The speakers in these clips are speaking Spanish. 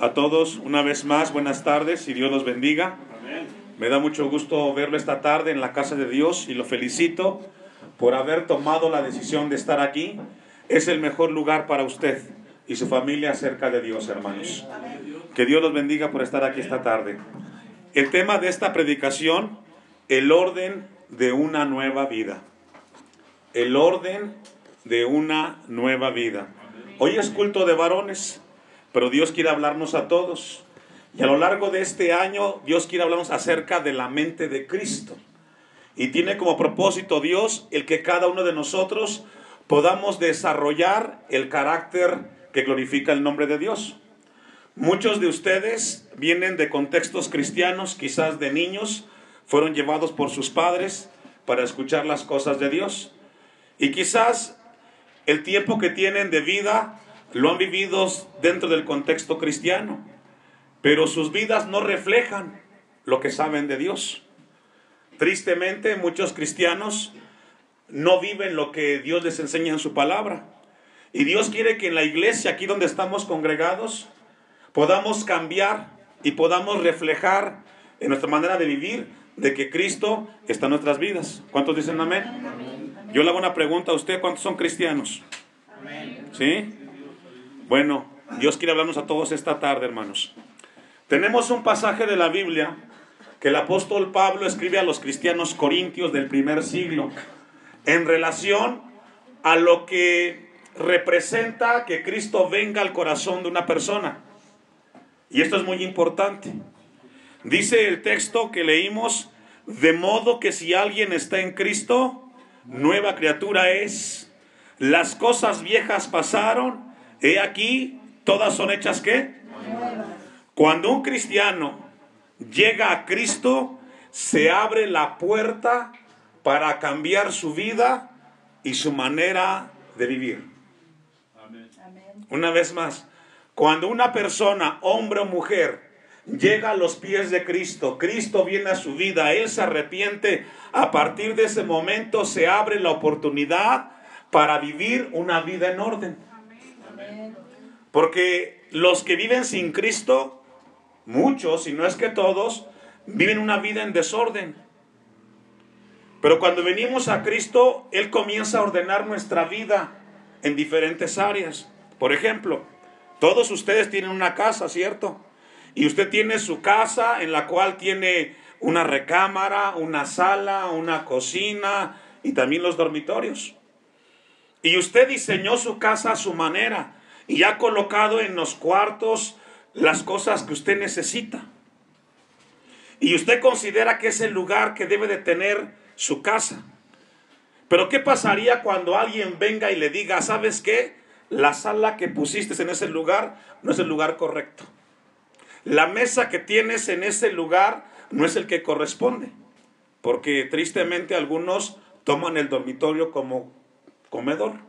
a todos una vez más, buenas tardes y Dios los bendiga. Me da mucho gusto verlo esta tarde en la casa de Dios y lo felicito por haber tomado la decisión de estar aquí. Es el mejor lugar para usted y su familia cerca de Dios, hermanos. Que Dios los bendiga por estar aquí esta tarde. El tema de esta predicación, el orden de una nueva vida. El orden de una nueva vida. Hoy es culto de varones, pero Dios quiere hablarnos a todos. Y a lo largo de este año, Dios quiere hablarnos acerca de la mente de Cristo. Y tiene como propósito Dios el que cada uno de nosotros podamos desarrollar el carácter que glorifica el nombre de Dios. Muchos de ustedes vienen de contextos cristianos, quizás de niños, fueron llevados por sus padres para escuchar las cosas de Dios. Y quizás el tiempo que tienen de vida lo han vivido dentro del contexto cristiano, pero sus vidas no reflejan lo que saben de Dios. Tristemente, muchos cristianos no viven lo que Dios les enseña en su palabra. Y Dios quiere que en la iglesia, aquí donde estamos congregados, podamos cambiar y podamos reflejar en nuestra manera de vivir de que Cristo está en nuestras vidas. ¿Cuántos dicen amén? Yo le hago una pregunta a usted, ¿cuántos son cristianos? ¿Sí? Bueno, Dios quiere hablarnos a todos esta tarde, hermanos. Tenemos un pasaje de la Biblia que el apóstol Pablo escribe a los cristianos corintios del primer siglo en relación a lo que representa que Cristo venga al corazón de una persona. Y esto es muy importante. Dice el texto que leímos, de modo que si alguien está en Cristo, nueva criatura es. Las cosas viejas pasaron, he aquí, todas son hechas qué? Cuando un cristiano llega a Cristo, se abre la puerta para cambiar su vida y su manera de vivir. Una vez más, cuando una persona, hombre o mujer, llega a los pies de Cristo, Cristo viene a su vida, Él se arrepiente, a partir de ese momento se abre la oportunidad para vivir una vida en orden. Porque los que viven sin Cristo, muchos, y no es que todos, viven una vida en desorden. Pero cuando venimos a Cristo, Él comienza a ordenar nuestra vida en diferentes áreas. Por ejemplo, todos ustedes tienen una casa, ¿cierto? Y usted tiene su casa en la cual tiene una recámara, una sala, una cocina y también los dormitorios. Y usted diseñó su casa a su manera y ha colocado en los cuartos las cosas que usted necesita. Y usted considera que es el lugar que debe de tener su casa. Pero ¿qué pasaría cuando alguien venga y le diga, ¿sabes qué? La sala que pusiste en ese lugar no es el lugar correcto. La mesa que tienes en ese lugar no es el que corresponde. Porque tristemente algunos toman el dormitorio como comedor.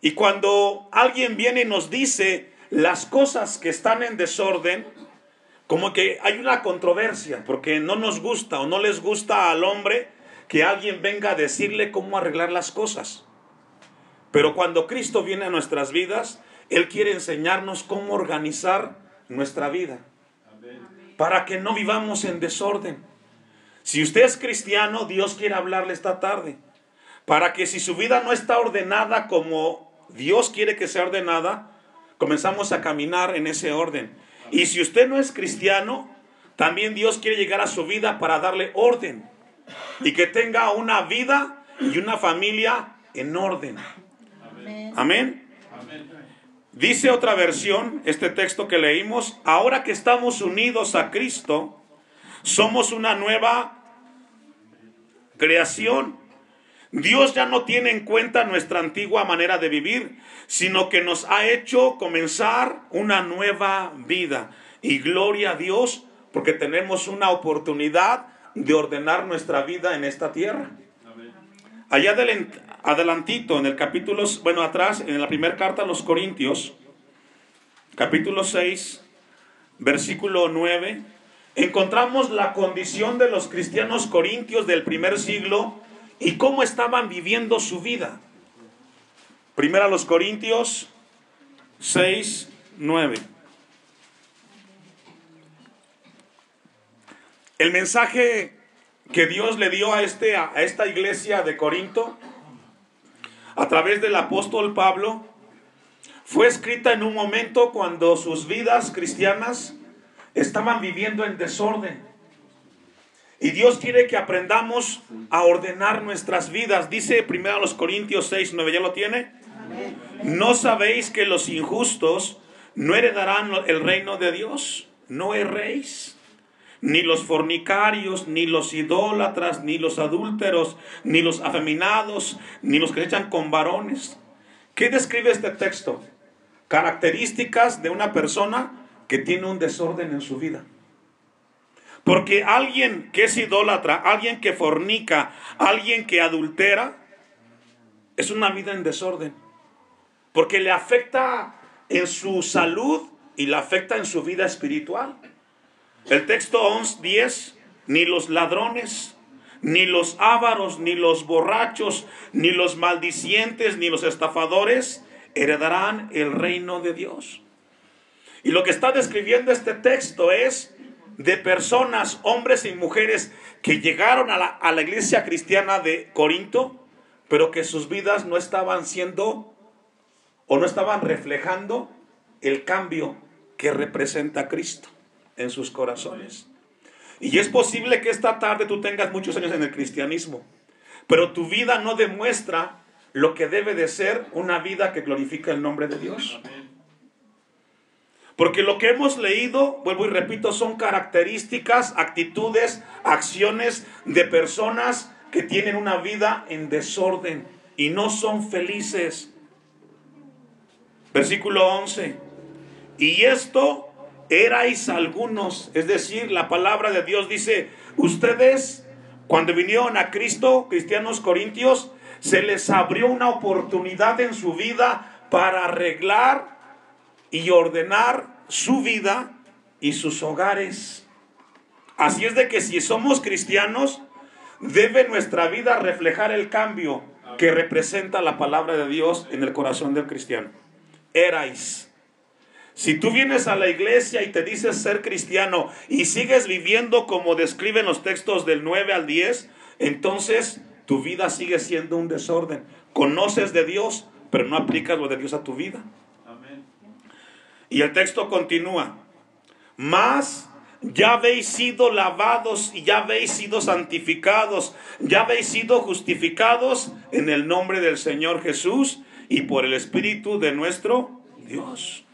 Y cuando alguien viene y nos dice las cosas que están en desorden, como que hay una controversia, porque no nos gusta o no les gusta al hombre que alguien venga a decirle cómo arreglar las cosas. Pero cuando Cristo viene a nuestras vidas, Él quiere enseñarnos cómo organizar nuestra vida, para que no vivamos en desorden. Si usted es cristiano, Dios quiere hablarle esta tarde, para que si su vida no está ordenada como Dios quiere que sea ordenada, comenzamos a caminar en ese orden. Y si usted no es cristiano, también Dios quiere llegar a su vida para darle orden y que tenga una vida y una familia en orden. Amén. Dice otra versión, este texto que leímos, ahora que estamos unidos a Cristo, somos una nueva creación. Dios ya no tiene en cuenta nuestra antigua manera de vivir, sino que nos ha hecho comenzar una nueva vida. Y gloria a Dios porque tenemos una oportunidad de ordenar nuestra vida en esta tierra. Allá adelantito, en el capítulo, bueno, atrás, en la primera carta a los Corintios, capítulo 6, versículo 9, encontramos la condición de los cristianos corintios del primer siglo y cómo estaban viviendo su vida. Primera a los Corintios 6, 9. El mensaje que Dios le dio a, este, a esta iglesia de Corinto a través del apóstol Pablo fue escrita en un momento cuando sus vidas cristianas estaban viviendo en desorden. Y Dios quiere que aprendamos a ordenar nuestras vidas. Dice primero a los Corintios 6, 9, ¿ya lo tiene? ¿No sabéis que los injustos no heredarán el reino de Dios? No erréis. Ni los fornicarios, ni los idólatras, ni los adúlteros, ni los afeminados, ni los que se echan con varones. ¿Qué describe este texto? Características de una persona que tiene un desorden en su vida. Porque alguien que es idólatra, alguien que fornica, alguien que adultera, es una vida en desorden. Porque le afecta en su salud y le afecta en su vida espiritual. El texto 11, 10, ni los ladrones, ni los ávaros, ni los borrachos, ni los maldicientes, ni los estafadores heredarán el reino de Dios. Y lo que está describiendo este texto es de personas, hombres y mujeres, que llegaron a la, a la iglesia cristiana de Corinto, pero que sus vidas no estaban siendo o no estaban reflejando el cambio que representa Cristo en sus corazones. Y es posible que esta tarde tú tengas muchos años en el cristianismo, pero tu vida no demuestra lo que debe de ser una vida que glorifica el nombre de Dios. Porque lo que hemos leído, vuelvo y repito, son características, actitudes, acciones de personas que tienen una vida en desorden y no son felices. Versículo 11. Y esto erais algunos, es decir, la palabra de Dios dice, ustedes cuando vinieron a Cristo, cristianos corintios, se les abrió una oportunidad en su vida para arreglar y ordenar su vida y sus hogares. Así es de que si somos cristianos, debe nuestra vida reflejar el cambio que representa la palabra de Dios en el corazón del cristiano. Erais. Si tú vienes a la iglesia y te dices ser cristiano y sigues viviendo como describen los textos del 9 al 10, entonces tu vida sigue siendo un desorden. Conoces de Dios, pero no aplicas lo de Dios a tu vida. Y el texto continúa. Más ya habéis sido lavados y ya habéis sido santificados, ya habéis sido justificados en el nombre del Señor Jesús y por el Espíritu de nuestro Dios.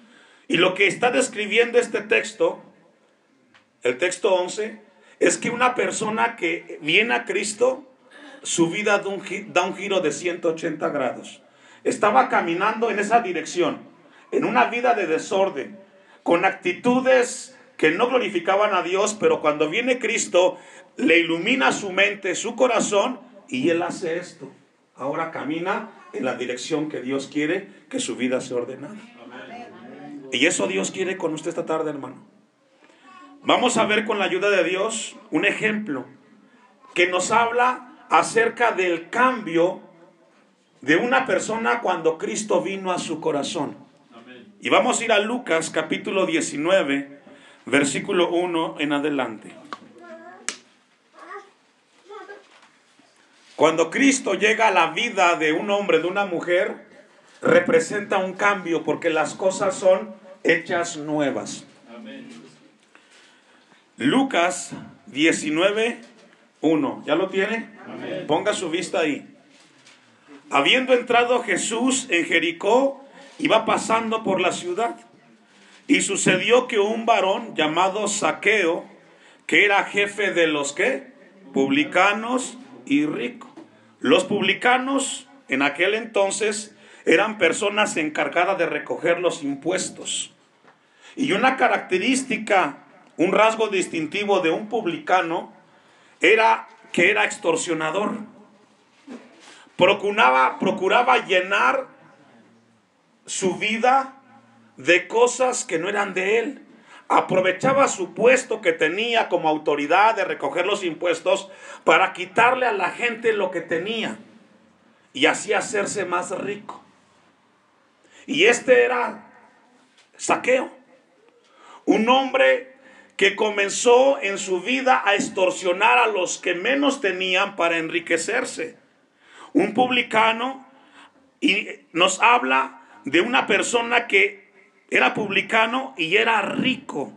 Y lo que está describiendo este texto, el texto 11, es que una persona que viene a Cristo, su vida da un, giro de 180 grados. Estaba caminando en esa dirección en una vida de desorden, con actitudes que no glorificaban a Dios, pero cuando viene Cristo, le ilumina su mente, su corazón, y él hace esto. Ahora camina en la dirección que Dios quiere que su vida sea ordenada. Y eso Dios quiere con usted esta tarde, hermano. Vamos a ver con la ayuda de Dios un ejemplo que nos habla acerca del cambio de una persona cuando Cristo vino a su corazón. Y vamos a ir a Lucas capítulo 19, versículo 1 en adelante. Cuando Cristo llega a la vida de un hombre, de una mujer, representa un cambio porque las cosas son hechas nuevas. Lucas 19, 1. ¿Ya lo tiene? Ponga su vista ahí. Habiendo entrado Jesús en Jericó, iba pasando por la ciudad. Y sucedió que un varón llamado Saqueo, que era jefe de los que? Publicanos y ricos. Los publicanos en aquel entonces eran personas encargadas de recoger los impuestos. Y una característica, un rasgo distintivo de un publicano era que era extorsionador. Procuraba, procuraba llenar su vida de cosas que no eran de él. Aprovechaba su puesto que tenía como autoridad de recoger los impuestos para quitarle a la gente lo que tenía y así hacerse más rico. Y este era Saqueo, un hombre que comenzó en su vida a extorsionar a los que menos tenían para enriquecerse. Un publicano y nos habla de una persona que era publicano y era rico.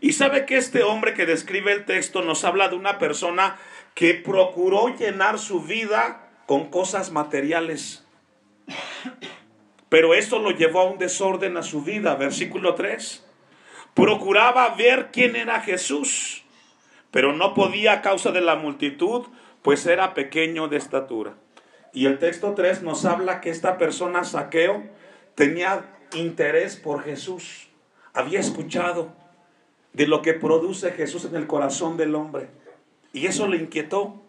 Y sabe que este hombre que describe el texto nos habla de una persona que procuró llenar su vida con cosas materiales. Pero esto lo llevó a un desorden a su vida. Versículo 3. Procuraba ver quién era Jesús, pero no podía a causa de la multitud, pues era pequeño de estatura. Y el texto 3 nos habla que esta persona, Saqueo, tenía interés por Jesús. Había escuchado de lo que produce Jesús en el corazón del hombre. Y eso le inquietó.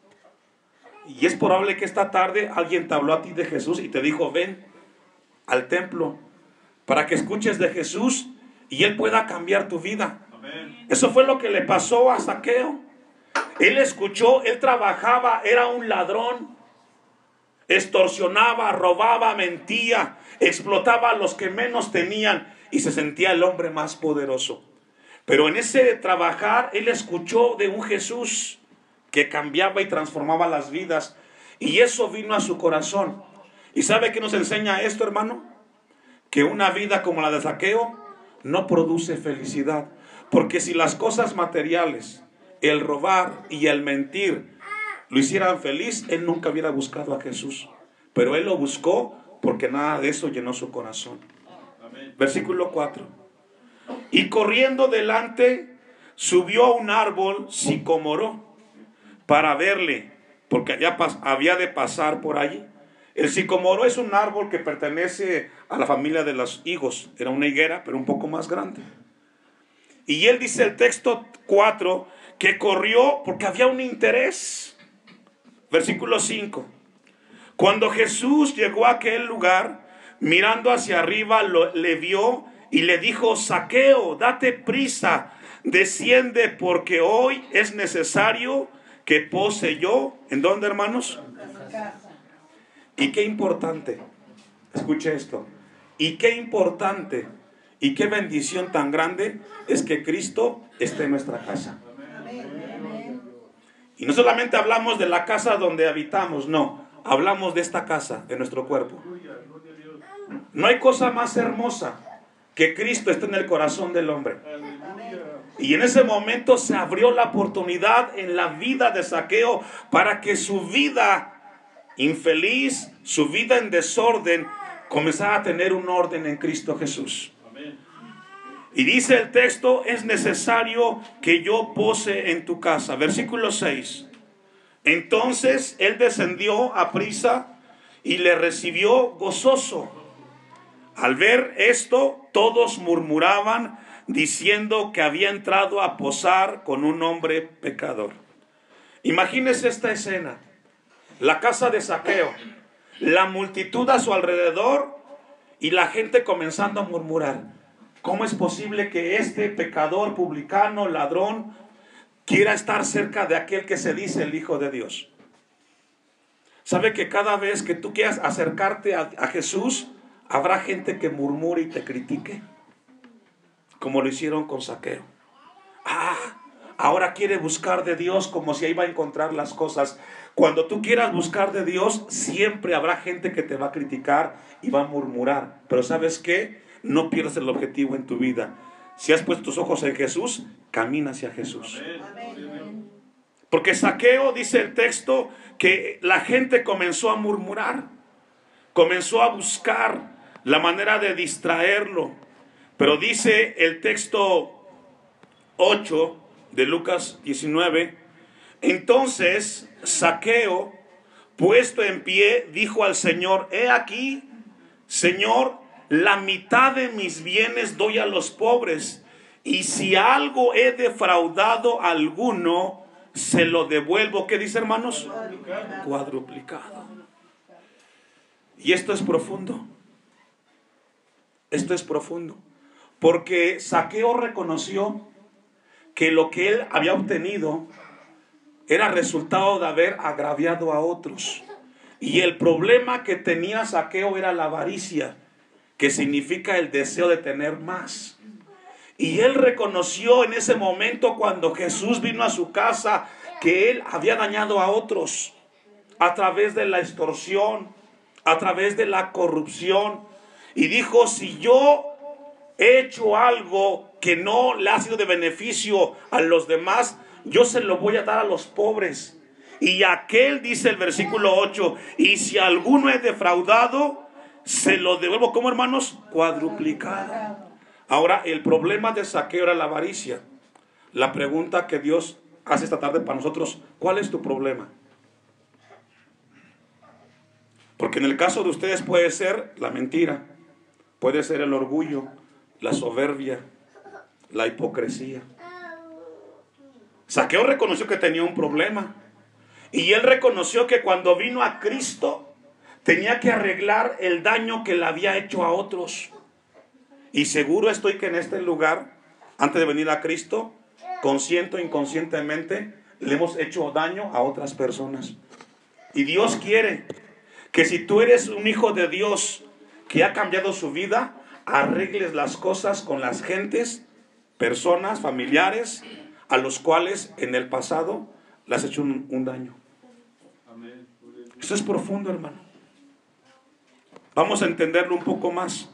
Y es probable que esta tarde alguien te habló a ti de Jesús y te dijo, ven al templo para que escuches de Jesús y Él pueda cambiar tu vida. Eso fue lo que le pasó a Saqueo. Él escuchó, él trabajaba, era un ladrón, extorsionaba, robaba, mentía, explotaba a los que menos tenían y se sentía el hombre más poderoso. Pero en ese trabajar, él escuchó de un Jesús que cambiaba y transformaba las vidas. Y eso vino a su corazón. ¿Y sabe qué nos enseña esto, hermano? Que una vida como la de saqueo no produce felicidad. Porque si las cosas materiales, el robar y el mentir, lo hicieran feliz, él nunca hubiera buscado a Jesús. Pero él lo buscó porque nada de eso llenó su corazón. Versículo 4. Y corriendo delante, subió a un árbol sicomoro para verle, porque había de pasar por allí. El sicomoro es un árbol que pertenece a la familia de los higos. Era una higuera, pero un poco más grande. Y él dice el texto 4 que corrió porque había un interés. Versículo 5. Cuando Jesús llegó a aquel lugar, mirando hacia arriba, le vio y le dijo, saqueo, date prisa, desciende porque hoy es necesario que pose yo, ¿en dónde hermanos? Y qué importante, escuche esto, y qué importante y qué bendición tan grande es que Cristo esté en nuestra casa. Y no solamente hablamos de la casa donde habitamos, no, hablamos de esta casa, de nuestro cuerpo. No hay cosa más hermosa que Cristo esté en el corazón del hombre. Y en ese momento se abrió la oportunidad en la vida de Saqueo para que su vida infeliz, su vida en desorden, comenzara a tener un orden en Cristo Jesús. Y dice el texto, es necesario que yo pose en tu casa. Versículo 6. Entonces él descendió a prisa y le recibió gozoso. Al ver esto, todos murmuraban diciendo que había entrado a posar con un hombre pecador. Imagínese esta escena, la casa de saqueo, la multitud a su alrededor y la gente comenzando a murmurar. ¿Cómo es posible que este pecador publicano, ladrón, quiera estar cerca de aquel que se dice el Hijo de Dios? ¿Sabe que cada vez que tú quieras acercarte a, Jesús, habrá gente que murmure y te critique? como lo hicieron con Saqueo. Ah, ahora quiere buscar de Dios como si ahí va a encontrar las cosas. Cuando tú quieras buscar de Dios, siempre habrá gente que te va a criticar y va a murmurar. Pero ¿sabes qué? No pierdas el objetivo en tu vida. Si has puesto tus ojos en Jesús, camina hacia Jesús. Porque Saqueo, dice el texto, que la gente comenzó a murmurar, comenzó a buscar la manera de distraerlo, pero dice el texto 8 de Lucas 19, entonces Saqueo, puesto en pie, dijo al Señor, he aquí, Señor, la mitad de mis bienes doy a los pobres, y si algo he defraudado a alguno, se lo devuelvo. ¿Qué dice hermanos? Cuadruplicado. Y esto es profundo. Esto es profundo. Porque Saqueo reconoció que lo que él había obtenido era resultado de haber agraviado a otros. Y el problema que tenía Saqueo era la avaricia, que significa el deseo de tener más. Y él reconoció en ese momento cuando Jesús vino a su casa que él había dañado a otros a través de la extorsión, a través de la corrupción. Y dijo, si yo he hecho algo que no le ha sido de beneficio a los demás, yo se lo voy a dar a los pobres. Y aquel dice el versículo 8, y si alguno es defraudado, se lo devuelvo como hermanos cuadruplicado. Ahora, el problema de saqueo era la avaricia. La pregunta que Dios hace esta tarde para nosotros, ¿cuál es tu problema? Porque en el caso de ustedes puede ser la mentira, puede ser el orgullo, la soberbia, la hipocresía. Saqueo reconoció que tenía un problema. Y él reconoció que cuando vino a Cristo tenía que arreglar el daño que le había hecho a otros. Y seguro estoy que en este lugar, antes de venir a Cristo, consciente o inconscientemente, le hemos hecho daño a otras personas. Y Dios quiere que si tú eres un hijo de Dios que ha cambiado su vida, arregles las cosas con las gentes, personas, familiares, a los cuales en el pasado le has hecho un, daño. Eso es profundo, hermano. Vamos a entenderlo un poco más.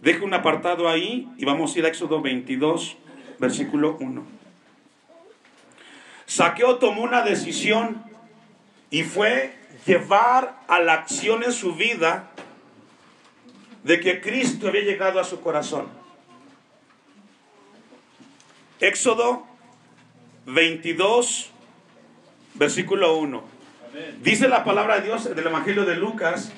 Deje un apartado ahí y vamos a ir a Éxodo 22, versículo 1. Saqueo tomó una decisión y fue llevar a la acción en su vida de que Cristo había llegado a su corazón. Éxodo 22, versículo 1. Dice la palabra de Dios del Evangelio de Lucas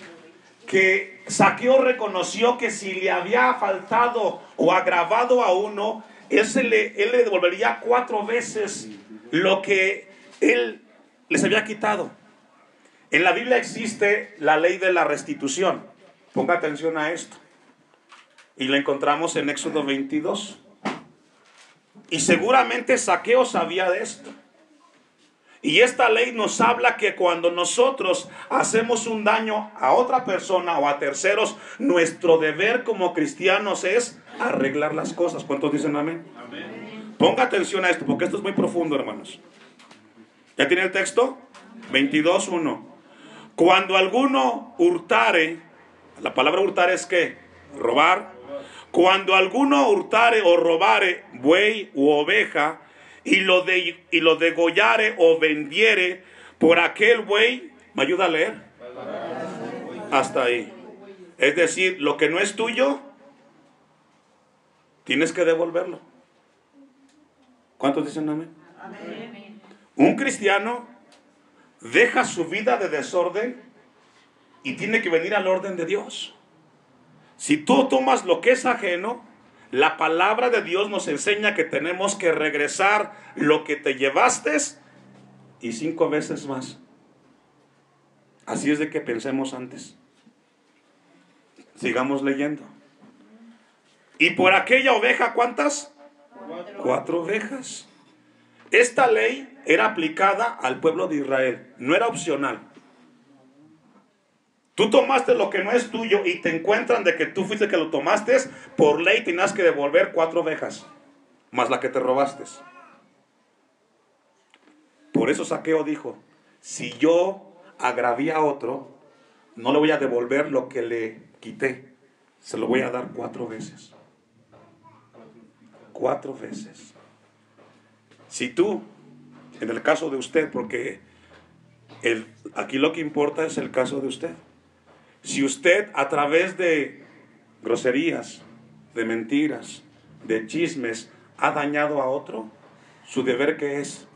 que Saqueo reconoció que si le había faltado o agravado a uno, él, le, devolvería cuatro veces lo que él les había quitado. En la Biblia existe la ley de la restitución. Ponga atención a esto. Y lo encontramos en Éxodo 22. Y seguramente Saqueo sabía de esto. Y esta ley nos habla que cuando nosotros hacemos un daño a otra persona o a terceros, nuestro deber como cristianos es arreglar las cosas. ¿Cuántos dicen amén? Ponga atención a esto, porque esto es muy profundo, hermanos. ¿Ya tiene el texto? 22.1. Cuando alguno hurtare, la palabra hurtar es que robar. Cuando alguno hurtare o robare buey u oveja, y lo, de, y lo degollare o vendiere por aquel buey, ¿me ayuda a leer? Hasta ahí. Es decir, lo que no es tuyo, tienes que devolverlo. ¿Cuántos dicen amén? amén? Un cristiano deja su vida de desorden y tiene que venir al orden de Dios. Si tú tomas lo que es ajeno, la palabra de Dios nos enseña que tenemos que regresar lo que te llevaste y cinco veces más. Así es de que pensemos antes. Sigamos leyendo. Y por aquella oveja, ¿cuántas? Cuatro, Cuatro ovejas. Esta ley era aplicada al pueblo de Israel, no era opcional. Tú tomaste lo que no es tuyo y te encuentran de que tú fuiste que lo tomaste, por ley tienes que devolver cuatro ovejas, más la que te robaste. Por eso Saqueo dijo, si yo agraví a otro, no le voy a devolver lo que le quité, se lo voy a dar cuatro veces. Cuatro veces. Si tú, en el caso de usted, porque el, aquí lo que importa es el caso de usted. Si usted a través de groserías, de mentiras, de chismes, ha dañado a otro, su deber que es,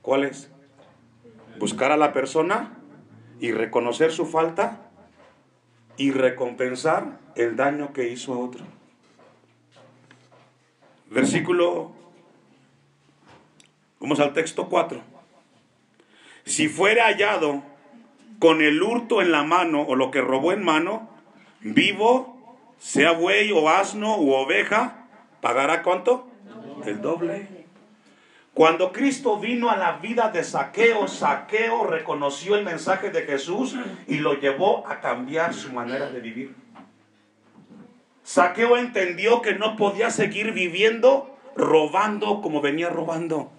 ¿cuál es? Buscar a la persona y reconocer su falta y recompensar el daño que hizo a otro. Versículo, vamos al texto 4. Si fuere hallado con el hurto en la mano o lo que robó en mano, vivo, sea buey o asno u oveja, pagará cuánto? El doble. Cuando Cristo vino a la vida de Saqueo, Saqueo reconoció el mensaje de Jesús y lo llevó a cambiar su manera de vivir. Saqueo entendió que no podía seguir viviendo robando como venía robando.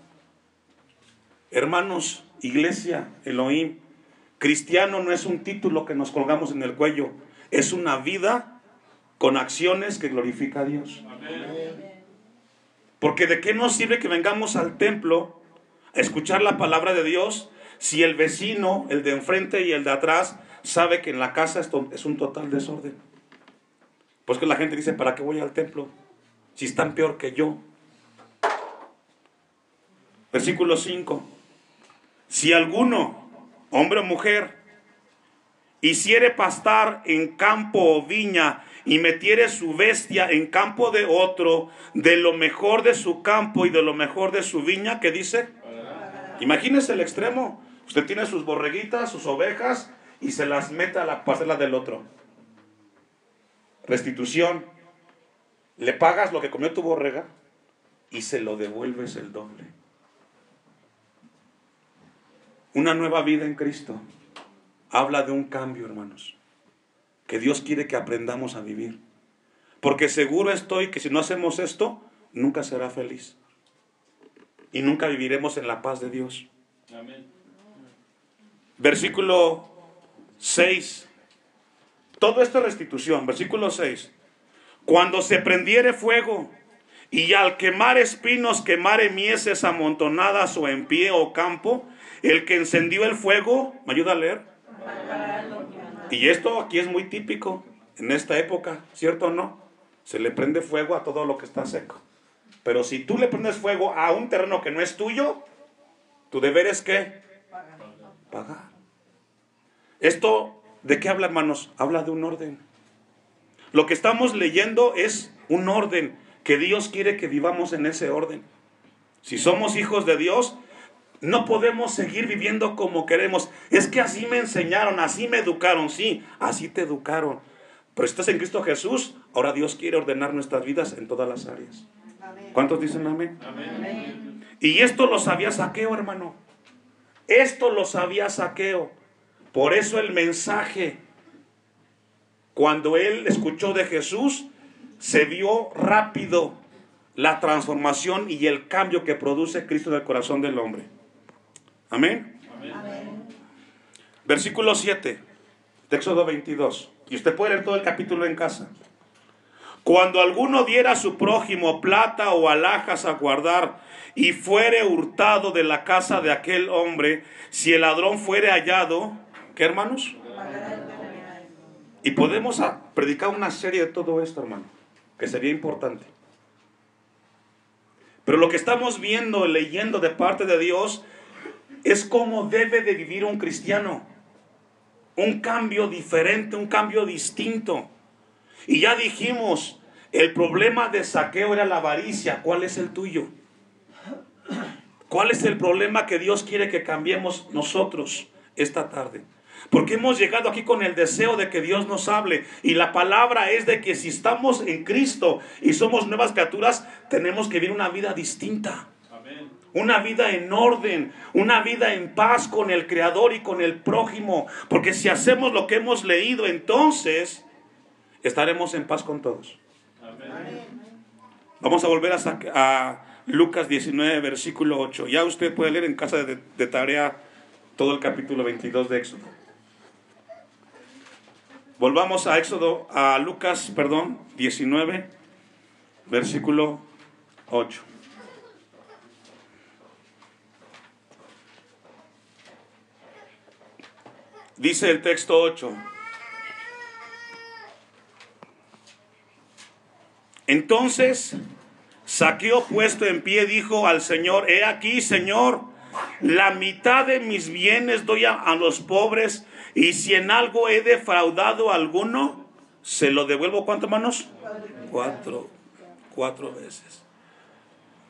Hermanos, iglesia, Elohim, cristiano no es un título que nos colgamos en el cuello, es una vida con acciones que glorifica a Dios. Porque de qué nos sirve que vengamos al templo a escuchar la palabra de Dios si el vecino, el de enfrente y el de atrás sabe que en la casa es un total desorden. Pues que la gente dice, ¿para qué voy al templo? Si están peor que yo. Versículo 5. Si alguno, hombre o mujer, hiciere pastar en campo o viña y metiere su bestia en campo de otro, de lo mejor de su campo y de lo mejor de su viña, ¿qué dice? Imagínese el extremo. Usted tiene sus borreguitas, sus ovejas y se las mete a la parcela del otro. Restitución. Le pagas lo que comió tu borrega y se lo devuelves el doble. Una nueva vida en Cristo habla de un cambio, hermanos, que Dios quiere que aprendamos a vivir. Porque seguro estoy que si no hacemos esto, nunca será feliz. Y nunca viviremos en la paz de Dios. Amén. Versículo 6. Todo esto es restitución. Versículo 6. Cuando se prendiere fuego y al quemar espinos quemare mieses amontonadas o en pie o campo, el que encendió el fuego, ¿me ayuda a leer? Y esto aquí es muy típico en esta época, ¿cierto o no? Se le prende fuego a todo lo que está seco. Pero si tú le prendes fuego a un terreno que no es tuyo, tu deber es que pagar. Esto, ¿de qué habla, hermanos? Habla de un orden. Lo que estamos leyendo es un orden, que Dios quiere que vivamos en ese orden. Si somos hijos de Dios, no podemos seguir viviendo como queremos. Es que así me enseñaron, así me educaron, sí, así te educaron. Pero estás en Cristo Jesús, ahora Dios quiere ordenar nuestras vidas en todas las áreas. ¿Cuántos dicen amén? amén? Y esto lo sabía Saqueo, hermano. Esto lo sabía Saqueo. Por eso el mensaje, cuando él escuchó de Jesús, se vio rápido la transformación y el cambio que produce Cristo en el corazón del hombre. Amén. Versículo 7, Éxodo 22. Y usted puede leer todo el capítulo en casa. Cuando alguno diera a su prójimo plata o alhajas a guardar y fuere hurtado de la casa de aquel hombre, si el ladrón fuere hallado, ¿Qué hermanos? Y podemos predicar una serie de todo esto, hermano, que sería importante. Pero lo que estamos viendo, leyendo de parte de Dios, es cómo debe de vivir un cristiano. Un cambio diferente, un cambio distinto. Y ya dijimos, el problema de saqueo era la avaricia. ¿Cuál es el tuyo? ¿Cuál es el problema que Dios quiere que cambiemos nosotros esta tarde? Porque hemos llegado aquí con el deseo de que Dios nos hable. Y la palabra es de que si estamos en Cristo y somos nuevas criaturas, tenemos que vivir una vida distinta. Una vida en orden, una vida en paz con el Creador y con el prójimo. Porque si hacemos lo que hemos leído, entonces estaremos en paz con todos. Vamos a volver a, a, Lucas 19, versículo 8. Ya usted puede leer en casa de, de tarea todo el capítulo 22 de Éxodo. Volvamos a Éxodo, a Lucas, perdón, 19, versículo 8. Dice el texto 8. Entonces, Saqueo puesto en pie dijo al Señor, he aquí, Señor, la mitad de mis bienes doy a los pobres y si en algo he defraudado a alguno, se lo devuelvo cuánto, manos? Cuatro, cuatro veces.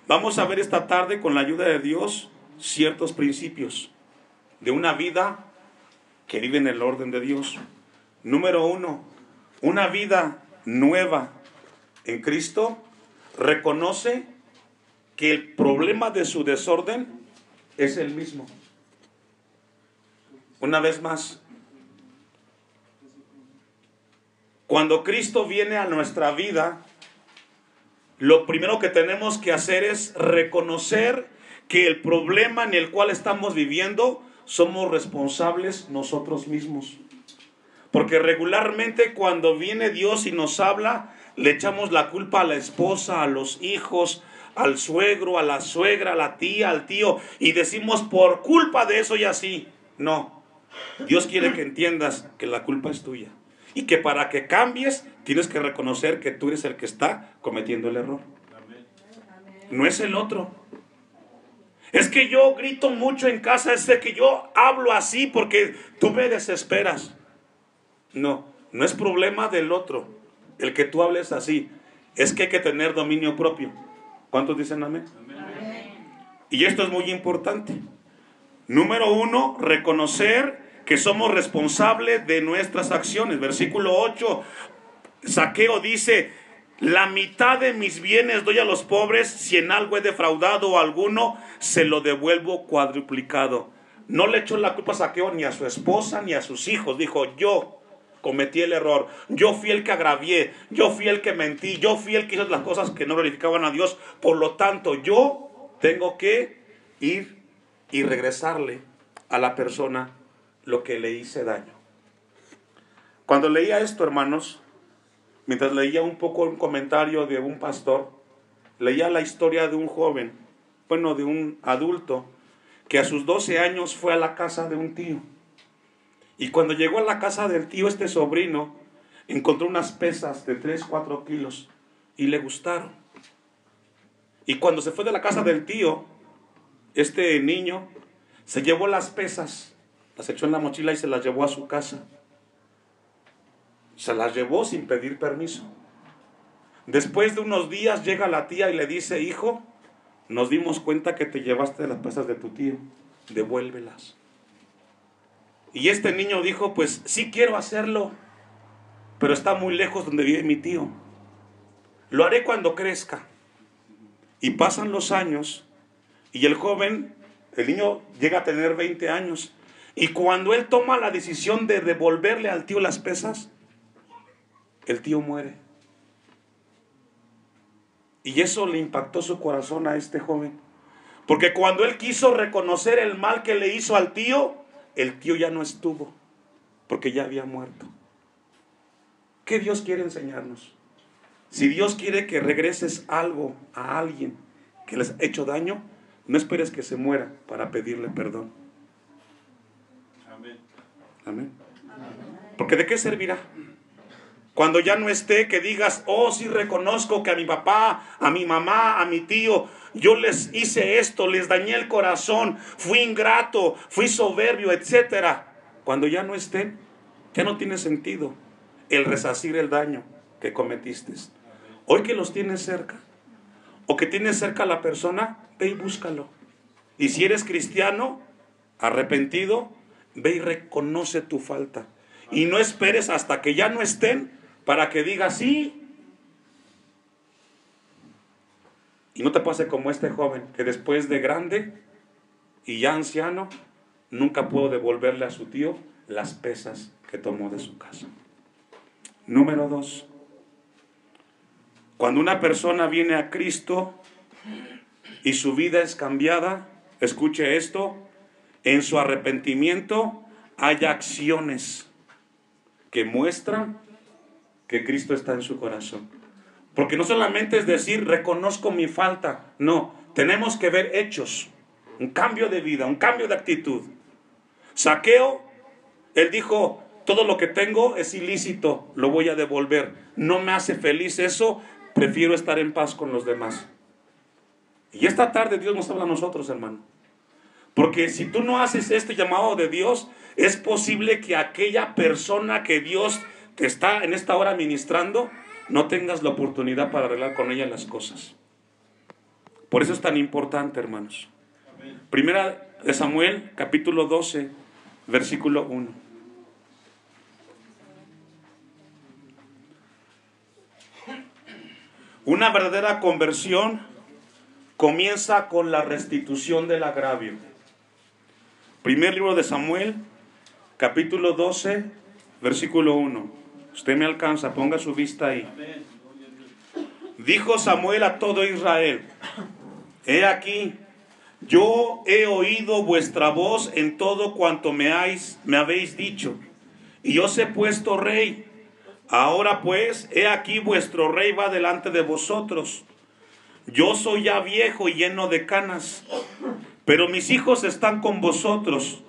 Vamos a ver esta tarde con la ayuda de Dios ciertos principios de una vida que vive en el orden de Dios. Número uno, una vida nueva en Cristo reconoce que el problema de su desorden es el mismo. Una vez más, Cuando Cristo viene a nuestra vida, lo primero que tenemos que hacer es reconocer que el problema en el cual estamos viviendo somos responsables nosotros mismos. Porque regularmente cuando viene Dios y nos habla, le echamos la culpa a la esposa, a los hijos, al suegro, a la suegra, a la tía, al tío, y decimos por culpa de eso y así. No, Dios quiere que entiendas que la culpa es tuya. Y que para que cambies, tienes que reconocer que tú eres el que está cometiendo el error. No es el otro. Es que yo grito mucho en casa, es de que yo hablo así porque tú me desesperas. No, no es problema del otro el que tú hables así. Es que hay que tener dominio propio. ¿Cuántos dicen amén? Y esto es muy importante. Número uno, reconocer que somos responsables de nuestras acciones. Versículo 8, Saqueo dice, la mitad de mis bienes doy a los pobres, si en algo he defraudado a alguno, se lo devuelvo cuadruplicado. No le echó la culpa a Saqueo ni a su esposa ni a sus hijos. Dijo, yo cometí el error, yo fui el que agravié, yo fui el que mentí, yo fui el que hizo las cosas que no glorificaban a Dios. Por lo tanto, yo tengo que ir y regresarle a la persona lo que le hice daño. Cuando leía esto, hermanos, mientras leía un poco un comentario de un pastor, leía la historia de un joven, bueno, de un adulto, que a sus 12 años fue a la casa de un tío. Y cuando llegó a la casa del tío, este sobrino encontró unas pesas de 3, 4 kilos y le gustaron. Y cuando se fue de la casa del tío, este niño se llevó las pesas las echó en la mochila y se las llevó a su casa. Se las llevó sin pedir permiso. Después de unos días llega la tía y le dice, hijo, nos dimos cuenta que te llevaste las pesas de tu tío, devuélvelas. Y este niño dijo, pues sí quiero hacerlo, pero está muy lejos donde vive mi tío. Lo haré cuando crezca. Y pasan los años y el joven, el niño llega a tener 20 años y cuando él toma la decisión de devolverle al tío las pesas, el tío muere. Y eso le impactó su corazón a este joven. Porque cuando él quiso reconocer el mal que le hizo al tío, el tío ya no estuvo, porque ya había muerto. ¿Qué Dios quiere enseñarnos? Si Dios quiere que regreses algo a alguien que les ha hecho daño, no esperes que se muera para pedirle perdón. Amén. Porque de qué servirá? Cuando ya no esté, que digas, oh, sí reconozco que a mi papá, a mi mamá, a mi tío, yo les hice esto, les dañé el corazón, fui ingrato, fui soberbio, etc. Cuando ya no esté, ya no tiene sentido el resacir el daño que cometiste. Hoy que los tienes cerca, o que tienes cerca a la persona, ve y búscalo. Y si eres cristiano, arrepentido, Ve y reconoce tu falta. Y no esperes hasta que ya no estén para que digas sí. Y no te pase como este joven que después de grande y ya anciano, nunca pudo devolverle a su tío las pesas que tomó de su casa. Número dos, cuando una persona viene a Cristo y su vida es cambiada, escuche esto, en su arrepentimiento hay acciones que muestran que Cristo está en su corazón. Porque no solamente es decir, reconozco mi falta, no, tenemos que ver hechos, un cambio de vida, un cambio de actitud. Saqueo, él dijo, todo lo que tengo es ilícito, lo voy a devolver. No me hace feliz eso, prefiero estar en paz con los demás. Y esta tarde Dios nos habla a nosotros, hermano. Porque si tú no haces este llamado de Dios, es posible que aquella persona que Dios te está en esta hora ministrando, no tengas la oportunidad para arreglar con ella las cosas. Por eso es tan importante, hermanos. Primera de Samuel, capítulo 12, versículo 1. Una verdadera conversión comienza con la restitución del agravio. Primer libro de Samuel, capítulo 12, versículo 1. Usted me alcanza, ponga su vista ahí. Dijo Samuel a todo Israel, he aquí, yo he oído vuestra voz en todo cuanto me, me habéis dicho, y os he puesto rey. Ahora pues, he aquí vuestro rey va delante de vosotros. Yo soy ya viejo y lleno de canas, pero mis hijos están con vosotros,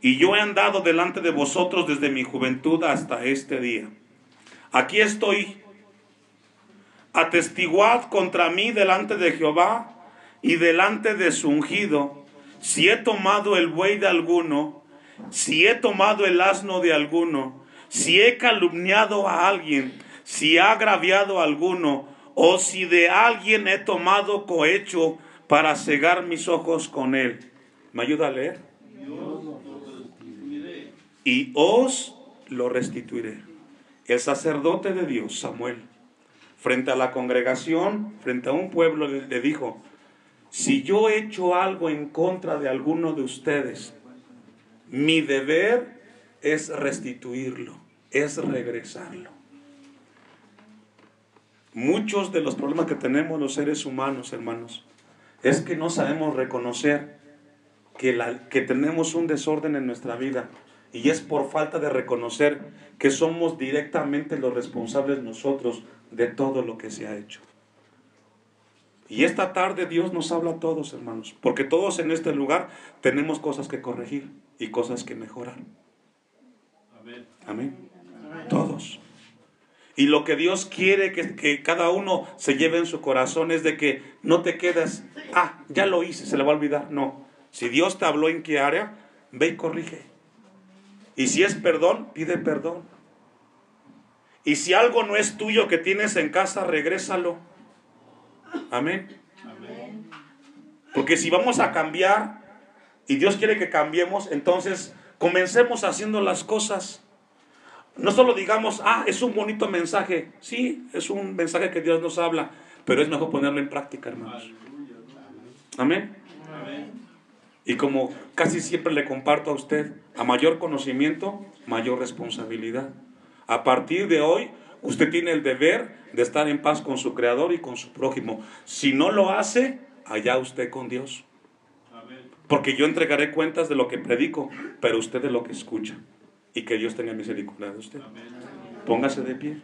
y yo he andado delante de vosotros desde mi juventud hasta este día. Aquí estoy. Atestiguad contra mí delante de Jehová y delante de su ungido, si he tomado el buey de alguno, si he tomado el asno de alguno, si he calumniado a alguien, si he agraviado a alguno, o si de alguien he tomado cohecho para cegar mis ojos con él. ¿Me ayuda a leer? Y os lo restituiré. El sacerdote de Dios, Samuel, frente a la congregación, frente a un pueblo, le dijo, si yo he hecho algo en contra de alguno de ustedes, mi deber es restituirlo, es regresarlo. Muchos de los problemas que tenemos los seres humanos, hermanos, es que no sabemos reconocer que, la, que tenemos un desorden en nuestra vida. Y es por falta de reconocer que somos directamente los responsables nosotros de todo lo que se ha hecho. Y esta tarde Dios nos habla a todos, hermanos, porque todos en este lugar tenemos cosas que corregir y cosas que mejorar. Amén. Amén. Todos. Y lo que Dios quiere que, cada uno se lleve en su corazón es de que no te quedes, ah, ya lo hice, se le va a olvidar. No. Si Dios te habló en qué área, ve y corrige. Y si es perdón, pide perdón. Y si algo no es tuyo que tienes en casa, regrésalo. Amén. Porque si vamos a cambiar y Dios quiere que cambiemos, entonces comencemos haciendo las cosas. No solo digamos, ah, es un bonito mensaje. Sí, es un mensaje que Dios nos habla, pero es mejor ponerlo en práctica, hermanos. Amén. Y como casi siempre le comparto a usted, a mayor conocimiento, mayor responsabilidad. A partir de hoy, usted tiene el deber de estar en paz con su Creador y con su prójimo. Si no lo hace, allá usted con Dios. Porque yo entregaré cuentas de lo que predico, pero usted de lo que escucha y que Dios tenga misericordia de usted. Póngase de pie.